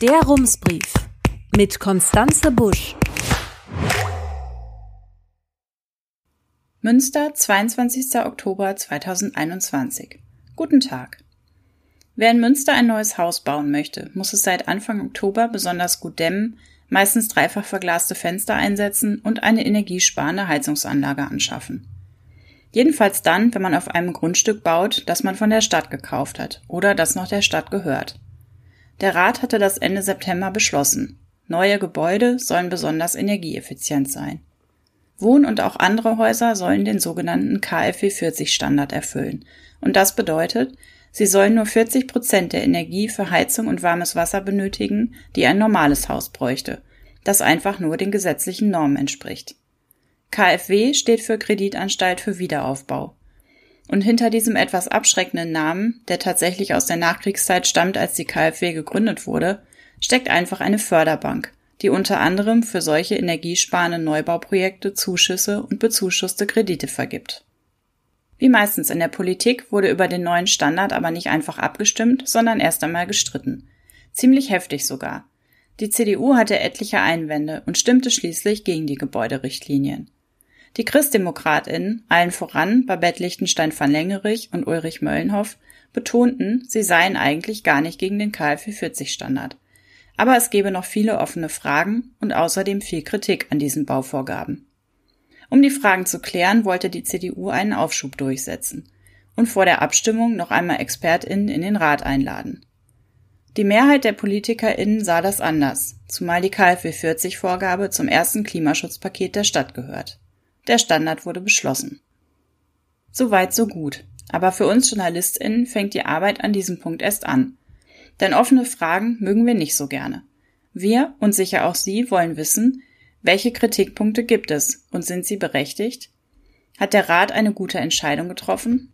Der Rumsbrief mit Konstanze Busch. Münster, 22. Oktober 2021. Guten Tag. Wer in Münster ein neues Haus bauen möchte, muss es seit Anfang Oktober besonders gut dämmen, meistens dreifach verglaste Fenster einsetzen und eine energiesparende Heizungsanlage anschaffen. Jedenfalls dann, wenn man auf einem Grundstück baut, das man von der Stadt gekauft hat oder das noch der Stadt gehört. Der Rat hatte das Ende September beschlossen. Neue Gebäude sollen besonders energieeffizient sein. Wohn- und auch andere Häuser sollen den sogenannten KfW 40 Standard erfüllen. Und das bedeutet, sie sollen nur 40 Prozent der Energie für Heizung und warmes Wasser benötigen, die ein normales Haus bräuchte, das einfach nur den gesetzlichen Normen entspricht. KfW steht für Kreditanstalt für Wiederaufbau. Und hinter diesem etwas abschreckenden Namen, der tatsächlich aus der Nachkriegszeit stammt, als die KfW gegründet wurde, steckt einfach eine Förderbank, die unter anderem für solche energiesparenden Neubauprojekte Zuschüsse und bezuschusste Kredite vergibt. Wie meistens in der Politik wurde über den neuen Standard aber nicht einfach abgestimmt, sondern erst einmal gestritten. Ziemlich heftig sogar. Die CDU hatte etliche Einwände und stimmte schließlich gegen die Gebäuderichtlinien. Die ChristdemokratInnen, allen voran Babette Lichtenstein van Lengerich und Ulrich Möllenhoff, betonten, sie seien eigentlich gar nicht gegen den KfW 40 Standard. Aber es gebe noch viele offene Fragen und außerdem viel Kritik an diesen Bauvorgaben. Um die Fragen zu klären, wollte die CDU einen Aufschub durchsetzen und vor der Abstimmung noch einmal ExpertInnen in den Rat einladen. Die Mehrheit der PolitikerInnen sah das anders, zumal die KfW 40 Vorgabe zum ersten Klimaschutzpaket der Stadt gehört. Der Standard wurde beschlossen. Soweit so gut. Aber für uns JournalistInnen fängt die Arbeit an diesem Punkt erst an. Denn offene Fragen mögen wir nicht so gerne. Wir und sicher auch Sie wollen wissen, welche Kritikpunkte gibt es und sind sie berechtigt? Hat der Rat eine gute Entscheidung getroffen?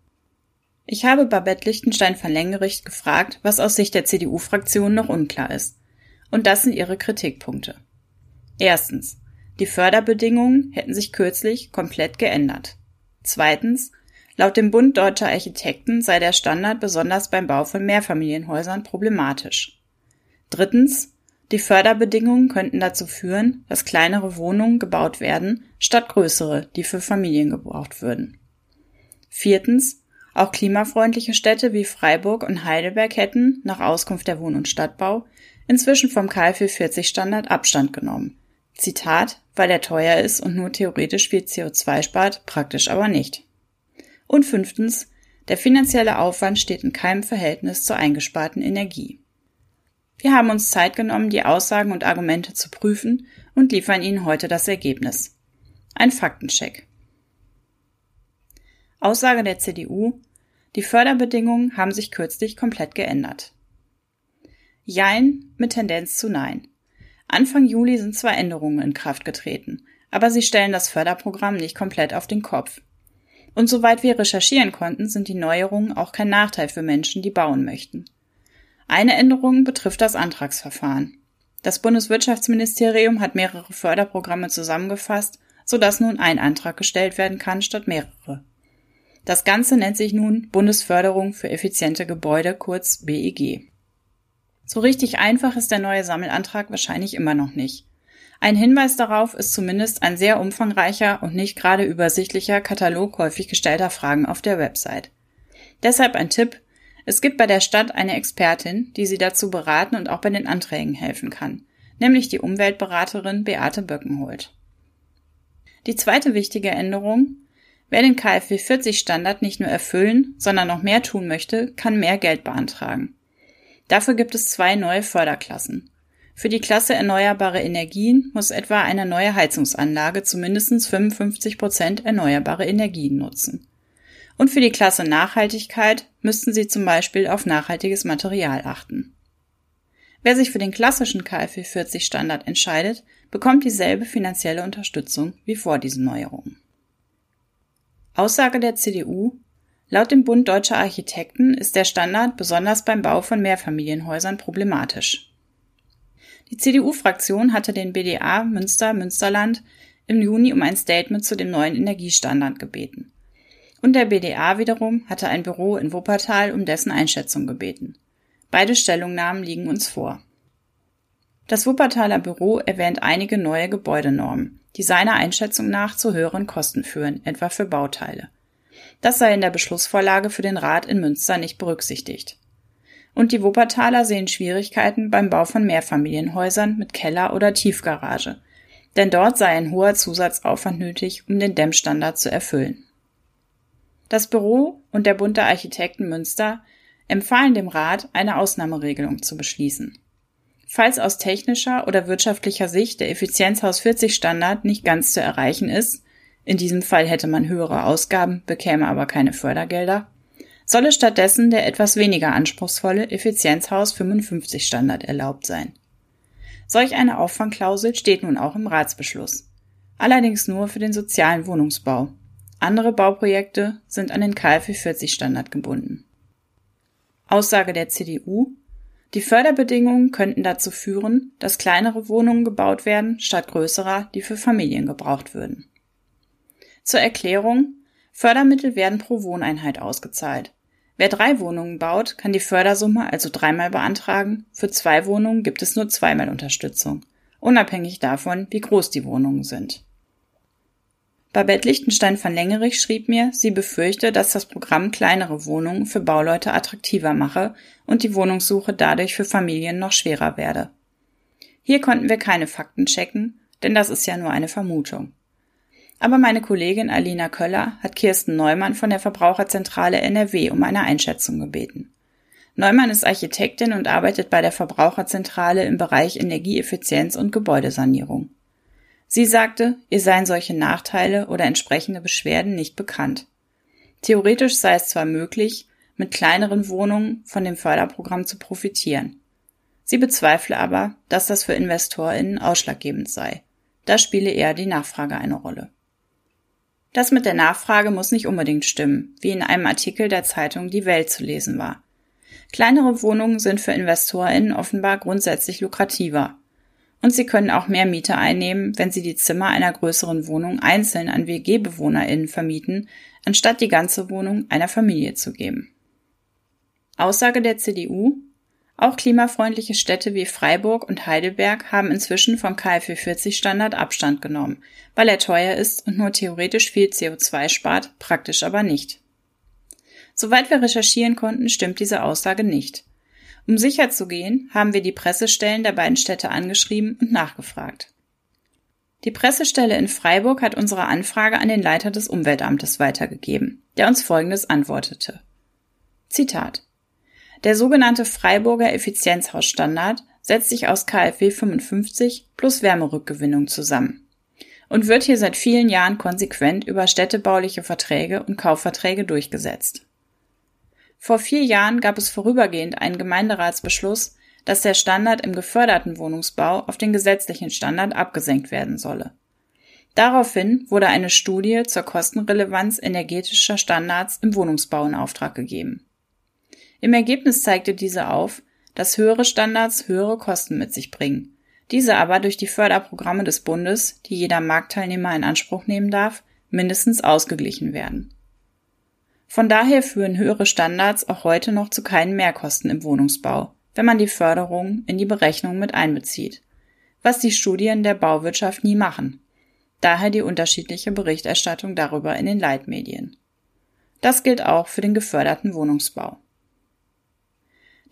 Ich habe Babette Lichtenstein von Längericht gefragt, was aus Sicht der CDU-Fraktion noch unklar ist. Und das sind ihre Kritikpunkte. Erstens. Die Förderbedingungen hätten sich kürzlich komplett geändert. Zweitens, laut dem Bund deutscher Architekten sei der Standard besonders beim Bau von Mehrfamilienhäusern problematisch. Drittens, die Förderbedingungen könnten dazu führen, dass kleinere Wohnungen gebaut werden, statt größere, die für Familien gebraucht würden. Viertens, auch klimafreundliche Städte wie Freiburg und Heidelberg hätten, nach Auskunft der Wohn- und Stadtbau, inzwischen vom KfW 40 Standard Abstand genommen, Zitat, weil er teuer ist und nur theoretisch viel CO2 spart, praktisch aber nicht. Und fünftens, der finanzielle Aufwand steht in keinem Verhältnis zur eingesparten Energie. Wir haben uns Zeit genommen, die Aussagen und Argumente zu prüfen und liefern Ihnen heute das Ergebnis. Ein Faktencheck. Aussage der CDU, die Förderbedingungen haben sich kürzlich komplett geändert. Jein mit Tendenz zu Nein. Anfang Juli sind zwar Änderungen in Kraft getreten, aber sie stellen das Förderprogramm nicht komplett auf den Kopf. Und soweit wir recherchieren konnten, sind die Neuerungen auch kein Nachteil für Menschen, die bauen möchten. Eine Änderung betrifft das Antragsverfahren. Das Bundeswirtschaftsministerium hat mehrere Förderprogramme zusammengefasst, sodass nun ein Antrag gestellt werden kann statt mehrere. Das Ganze nennt sich nun Bundesförderung für effiziente Gebäude, kurz BEG. So richtig einfach ist der neue Sammelantrag wahrscheinlich immer noch nicht. Ein Hinweis darauf ist zumindest ein sehr umfangreicher und nicht gerade übersichtlicher Katalog häufig gestellter Fragen auf der Website. Deshalb ein Tipp, es gibt bei der Stadt eine Expertin, die Sie dazu beraten und auch bei den Anträgen helfen kann, nämlich die Umweltberaterin Beate Böckenholt. Die zweite wichtige Änderung, wer den KfW 40 Standard nicht nur erfüllen, sondern noch mehr tun möchte, kann mehr Geld beantragen. Dafür gibt es zwei neue Förderklassen. Für die Klasse erneuerbare Energien muss etwa eine neue Heizungsanlage zu mindestens 55 Prozent erneuerbare Energien nutzen. Und für die Klasse Nachhaltigkeit müssten Sie zum Beispiel auf nachhaltiges Material achten. Wer sich für den klassischen KfW 40 Standard entscheidet, bekommt dieselbe finanzielle Unterstützung wie vor diesen Neuerungen. Aussage der CDU Laut dem Bund Deutscher Architekten ist der Standard besonders beim Bau von Mehrfamilienhäusern problematisch. Die CDU-Fraktion hatte den BDA Münster-Münsterland im Juni um ein Statement zu dem neuen Energiestandard gebeten. Und der BDA wiederum hatte ein Büro in Wuppertal um dessen Einschätzung gebeten. Beide Stellungnahmen liegen uns vor. Das Wuppertaler Büro erwähnt einige neue Gebäudenormen, die seiner Einschätzung nach zu höheren Kosten führen, etwa für Bauteile. Das sei in der Beschlussvorlage für den Rat in Münster nicht berücksichtigt. Und die Wuppertaler sehen Schwierigkeiten beim Bau von Mehrfamilienhäusern mit Keller oder Tiefgarage, denn dort sei ein hoher Zusatzaufwand nötig, um den Dämmstandard zu erfüllen. Das Büro und der Bund der Architekten Münster empfahlen dem Rat, eine Ausnahmeregelung zu beschließen. Falls aus technischer oder wirtschaftlicher Sicht der Effizienzhaus 40 Standard nicht ganz zu erreichen ist, in diesem Fall hätte man höhere Ausgaben, bekäme aber keine Fördergelder, solle stattdessen der etwas weniger anspruchsvolle Effizienzhaus 55 Standard erlaubt sein. Solch eine Auffangklausel steht nun auch im Ratsbeschluss. Allerdings nur für den sozialen Wohnungsbau. Andere Bauprojekte sind an den KfW 40 Standard gebunden. Aussage der CDU die Förderbedingungen könnten dazu führen, dass kleinere Wohnungen gebaut werden statt größerer, die für Familien gebraucht würden. Zur Erklärung. Fördermittel werden pro Wohneinheit ausgezahlt. Wer drei Wohnungen baut, kann die Fördersumme also dreimal beantragen. Für zwei Wohnungen gibt es nur zweimal Unterstützung, unabhängig davon, wie groß die Wohnungen sind. Babette Lichtenstein von Längerich schrieb mir, sie befürchte, dass das Programm kleinere Wohnungen für Bauleute attraktiver mache und die Wohnungssuche dadurch für Familien noch schwerer werde. Hier konnten wir keine Fakten checken, denn das ist ja nur eine Vermutung. Aber meine Kollegin Alina Köller hat Kirsten Neumann von der Verbraucherzentrale NRW um eine Einschätzung gebeten. Neumann ist Architektin und arbeitet bei der Verbraucherzentrale im Bereich Energieeffizienz und Gebäudesanierung. Sie sagte, ihr seien solche Nachteile oder entsprechende Beschwerden nicht bekannt. Theoretisch sei es zwar möglich, mit kleineren Wohnungen von dem Förderprogramm zu profitieren. Sie bezweifle aber, dass das für InvestorInnen ausschlaggebend sei. Da spiele eher die Nachfrage eine Rolle. Das mit der Nachfrage muss nicht unbedingt stimmen, wie in einem Artikel der Zeitung Die Welt zu lesen war. Kleinere Wohnungen sind für InvestorInnen offenbar grundsätzlich lukrativer. Und sie können auch mehr Miete einnehmen, wenn sie die Zimmer einer größeren Wohnung einzeln an WG-BewohnerInnen vermieten, anstatt die ganze Wohnung einer Familie zu geben. Aussage der CDU auch klimafreundliche Städte wie Freiburg und Heidelberg haben inzwischen vom KfW 40 Standard Abstand genommen, weil er teuer ist und nur theoretisch viel CO2 spart, praktisch aber nicht. Soweit wir recherchieren konnten, stimmt diese Aussage nicht. Um sicher zu gehen, haben wir die Pressestellen der beiden Städte angeschrieben und nachgefragt. Die Pressestelle in Freiburg hat unsere Anfrage an den Leiter des Umweltamtes weitergegeben, der uns Folgendes antwortete. Zitat der sogenannte Freiburger Effizienzhausstandard setzt sich aus KfW 55 plus Wärmerückgewinnung zusammen und wird hier seit vielen Jahren konsequent über städtebauliche Verträge und Kaufverträge durchgesetzt. Vor vier Jahren gab es vorübergehend einen Gemeinderatsbeschluss, dass der Standard im geförderten Wohnungsbau auf den gesetzlichen Standard abgesenkt werden solle. Daraufhin wurde eine Studie zur Kostenrelevanz energetischer Standards im Wohnungsbau in Auftrag gegeben. Im Ergebnis zeigte diese auf, dass höhere Standards höhere Kosten mit sich bringen, diese aber durch die Förderprogramme des Bundes, die jeder Marktteilnehmer in Anspruch nehmen darf, mindestens ausgeglichen werden. Von daher führen höhere Standards auch heute noch zu keinen Mehrkosten im Wohnungsbau, wenn man die Förderung in die Berechnung mit einbezieht, was die Studien der Bauwirtschaft nie machen. Daher die unterschiedliche Berichterstattung darüber in den Leitmedien. Das gilt auch für den geförderten Wohnungsbau.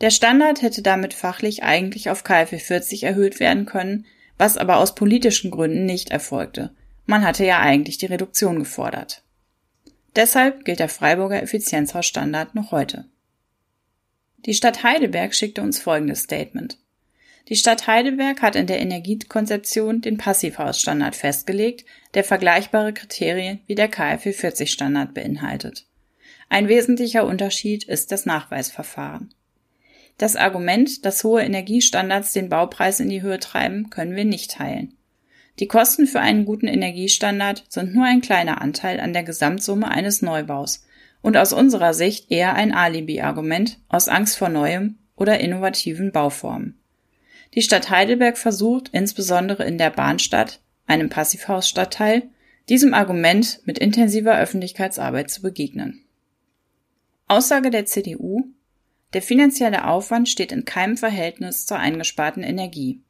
Der Standard hätte damit fachlich eigentlich auf KfW 40 erhöht werden können, was aber aus politischen Gründen nicht erfolgte. Man hatte ja eigentlich die Reduktion gefordert. Deshalb gilt der Freiburger Effizienzhausstandard noch heute. Die Stadt Heidelberg schickte uns folgendes Statement. Die Stadt Heidelberg hat in der Energiekonzeption den Passivhausstandard festgelegt, der vergleichbare Kriterien wie der KfW 40 Standard beinhaltet. Ein wesentlicher Unterschied ist das Nachweisverfahren. Das Argument, dass hohe Energiestandards den Baupreis in die Höhe treiben, können wir nicht teilen. Die Kosten für einen guten Energiestandard sind nur ein kleiner Anteil an der Gesamtsumme eines Neubaus und aus unserer Sicht eher ein Alibi-Argument aus Angst vor neuem oder innovativen Bauformen. Die Stadt Heidelberg versucht, insbesondere in der Bahnstadt, einem Passivhausstadtteil, diesem Argument mit intensiver Öffentlichkeitsarbeit zu begegnen. Aussage der CDU der finanzielle Aufwand steht in keinem Verhältnis zur eingesparten Energie.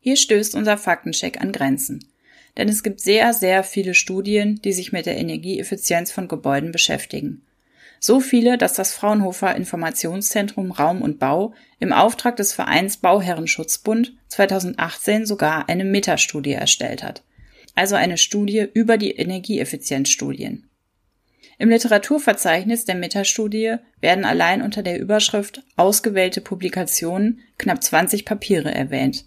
Hier stößt unser Faktencheck an Grenzen. Denn es gibt sehr, sehr viele Studien, die sich mit der Energieeffizienz von Gebäuden beschäftigen. So viele, dass das Fraunhofer Informationszentrum Raum und Bau im Auftrag des Vereins Bauherrenschutzbund 2018 sogar eine Metastudie erstellt hat. Also eine Studie über die Energieeffizienzstudien. Im Literaturverzeichnis der Metastudie werden allein unter der Überschrift Ausgewählte Publikationen knapp 20 Papiere erwähnt.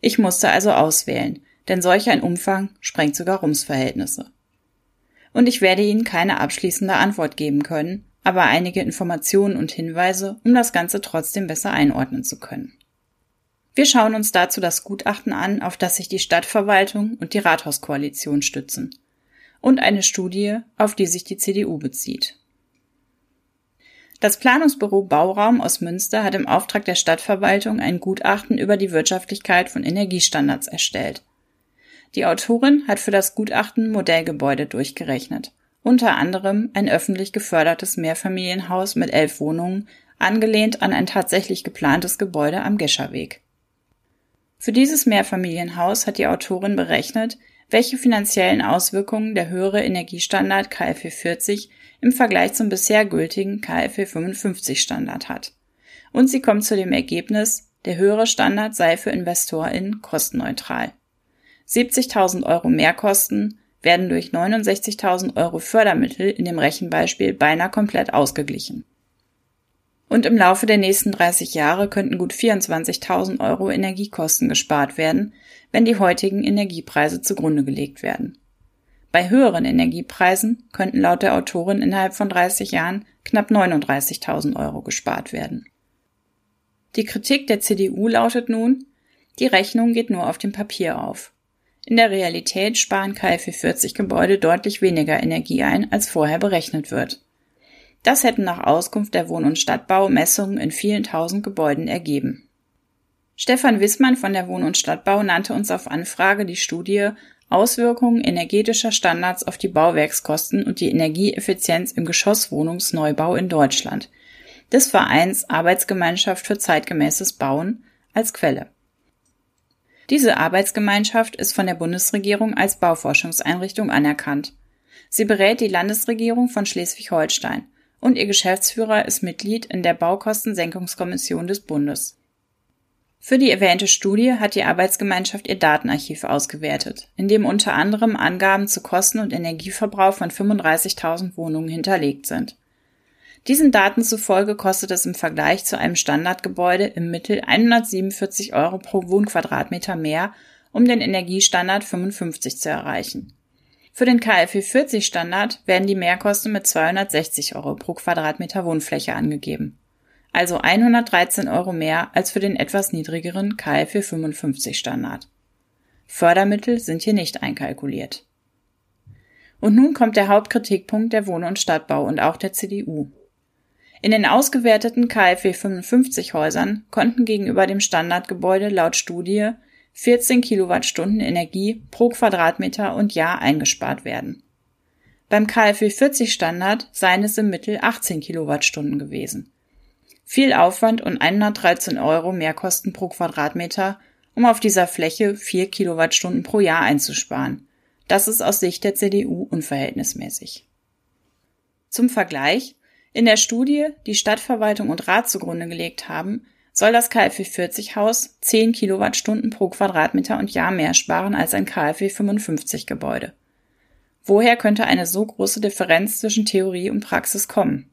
Ich musste also auswählen, denn solch ein Umfang sprengt sogar Rumsverhältnisse. Und ich werde Ihnen keine abschließende Antwort geben können, aber einige Informationen und Hinweise, um das Ganze trotzdem besser einordnen zu können. Wir schauen uns dazu das Gutachten an, auf das sich die Stadtverwaltung und die Rathauskoalition stützen, und eine Studie, auf die sich die CDU bezieht. Das Planungsbüro Bauraum aus Münster hat im Auftrag der Stadtverwaltung ein Gutachten über die Wirtschaftlichkeit von Energiestandards erstellt. Die Autorin hat für das Gutachten Modellgebäude durchgerechnet, unter anderem ein öffentlich gefördertes Mehrfamilienhaus mit elf Wohnungen, angelehnt an ein tatsächlich geplantes Gebäude am Gescherweg. Für dieses Mehrfamilienhaus hat die Autorin berechnet, welche finanziellen Auswirkungen der höhere Energiestandard KfW 40 im Vergleich zum bisher gültigen KfW 55 Standard hat. Und sie kommt zu dem Ergebnis, der höhere Standard sei für InvestorInnen kostenneutral. 70.000 Euro Mehrkosten werden durch 69.000 Euro Fördermittel in dem Rechenbeispiel beinahe komplett ausgeglichen. Und im Laufe der nächsten 30 Jahre könnten gut 24.000 Euro Energiekosten gespart werden, wenn die heutigen Energiepreise zugrunde gelegt werden. Bei höheren Energiepreisen könnten laut der Autorin innerhalb von 30 Jahren knapp 39.000 Euro gespart werden. Die Kritik der CDU lautet nun, die Rechnung geht nur auf dem Papier auf. In der Realität sparen KfW 40 Gebäude deutlich weniger Energie ein, als vorher berechnet wird. Das hätten nach Auskunft der Wohn- und Stadtbau Messungen in vielen tausend Gebäuden ergeben. Stefan Wissmann von der Wohn- und Stadtbau nannte uns auf Anfrage die Studie Auswirkungen energetischer Standards auf die Bauwerkskosten und die Energieeffizienz im Geschosswohnungsneubau in Deutschland des Vereins Arbeitsgemeinschaft für zeitgemäßes Bauen als Quelle. Diese Arbeitsgemeinschaft ist von der Bundesregierung als Bauforschungseinrichtung anerkannt. Sie berät die Landesregierung von Schleswig-Holstein und ihr Geschäftsführer ist Mitglied in der Baukostensenkungskommission des Bundes. Für die erwähnte Studie hat die Arbeitsgemeinschaft ihr Datenarchiv ausgewertet, in dem unter anderem Angaben zu Kosten und Energieverbrauch von 35.000 Wohnungen hinterlegt sind. Diesen Daten zufolge kostet es im Vergleich zu einem Standardgebäude im Mittel 147 Euro pro Wohnquadratmeter mehr, um den Energiestandard 55 zu erreichen. Für den KfW 40 Standard werden die Mehrkosten mit 260 Euro pro Quadratmeter Wohnfläche angegeben also 113 Euro mehr als für den etwas niedrigeren KfW 55 Standard. Fördermittel sind hier nicht einkalkuliert. Und nun kommt der Hauptkritikpunkt der Wohn- und Stadtbau und auch der CDU. In den ausgewerteten KfW 55 Häusern konnten gegenüber dem Standardgebäude laut Studie 14 Kilowattstunden Energie pro Quadratmeter und Jahr eingespart werden. Beim KfW 40 Standard seien es im Mittel 18 Kilowattstunden gewesen. Viel Aufwand und 113 Euro Mehrkosten pro Quadratmeter, um auf dieser Fläche 4 Kilowattstunden pro Jahr einzusparen. Das ist aus Sicht der CDU unverhältnismäßig. Zum Vergleich, in der Studie, die Stadtverwaltung und Rat zugrunde gelegt haben, soll das KfW 40 Haus 10 Kilowattstunden pro Quadratmeter und Jahr mehr sparen als ein KfW 55 Gebäude. Woher könnte eine so große Differenz zwischen Theorie und Praxis kommen?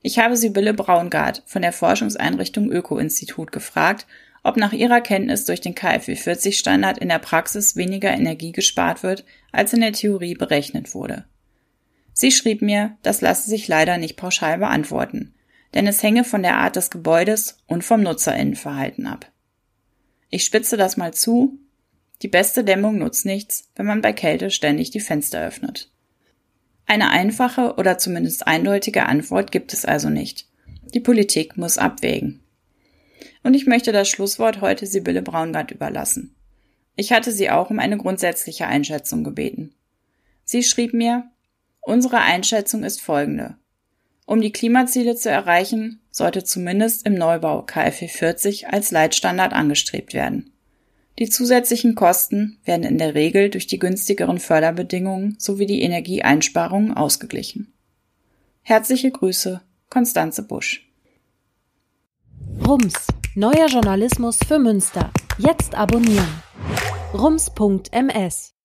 Ich habe Sibylle Braungart von der Forschungseinrichtung Öko-Institut gefragt, ob nach ihrer Kenntnis durch den KfW 40 Standard in der Praxis weniger Energie gespart wird, als in der Theorie berechnet wurde. Sie schrieb mir, das lasse sich leider nicht pauschal beantworten, denn es hänge von der Art des Gebäudes und vom Nutzerinnenverhalten ab. Ich spitze das mal zu. Die beste Dämmung nutzt nichts, wenn man bei Kälte ständig die Fenster öffnet. Eine einfache oder zumindest eindeutige Antwort gibt es also nicht. Die Politik muss abwägen. Und ich möchte das Schlusswort heute Sibylle Braungart überlassen. Ich hatte sie auch um eine grundsätzliche Einschätzung gebeten. Sie schrieb mir, unsere Einschätzung ist folgende. Um die Klimaziele zu erreichen, sollte zumindest im Neubau KfW 40 als Leitstandard angestrebt werden. Die zusätzlichen Kosten werden in der Regel durch die günstigeren Förderbedingungen sowie die Energieeinsparungen ausgeglichen. Herzliche Grüße, Konstanze Busch. Rums, neuer Journalismus für Münster. Jetzt abonnieren. rums.ms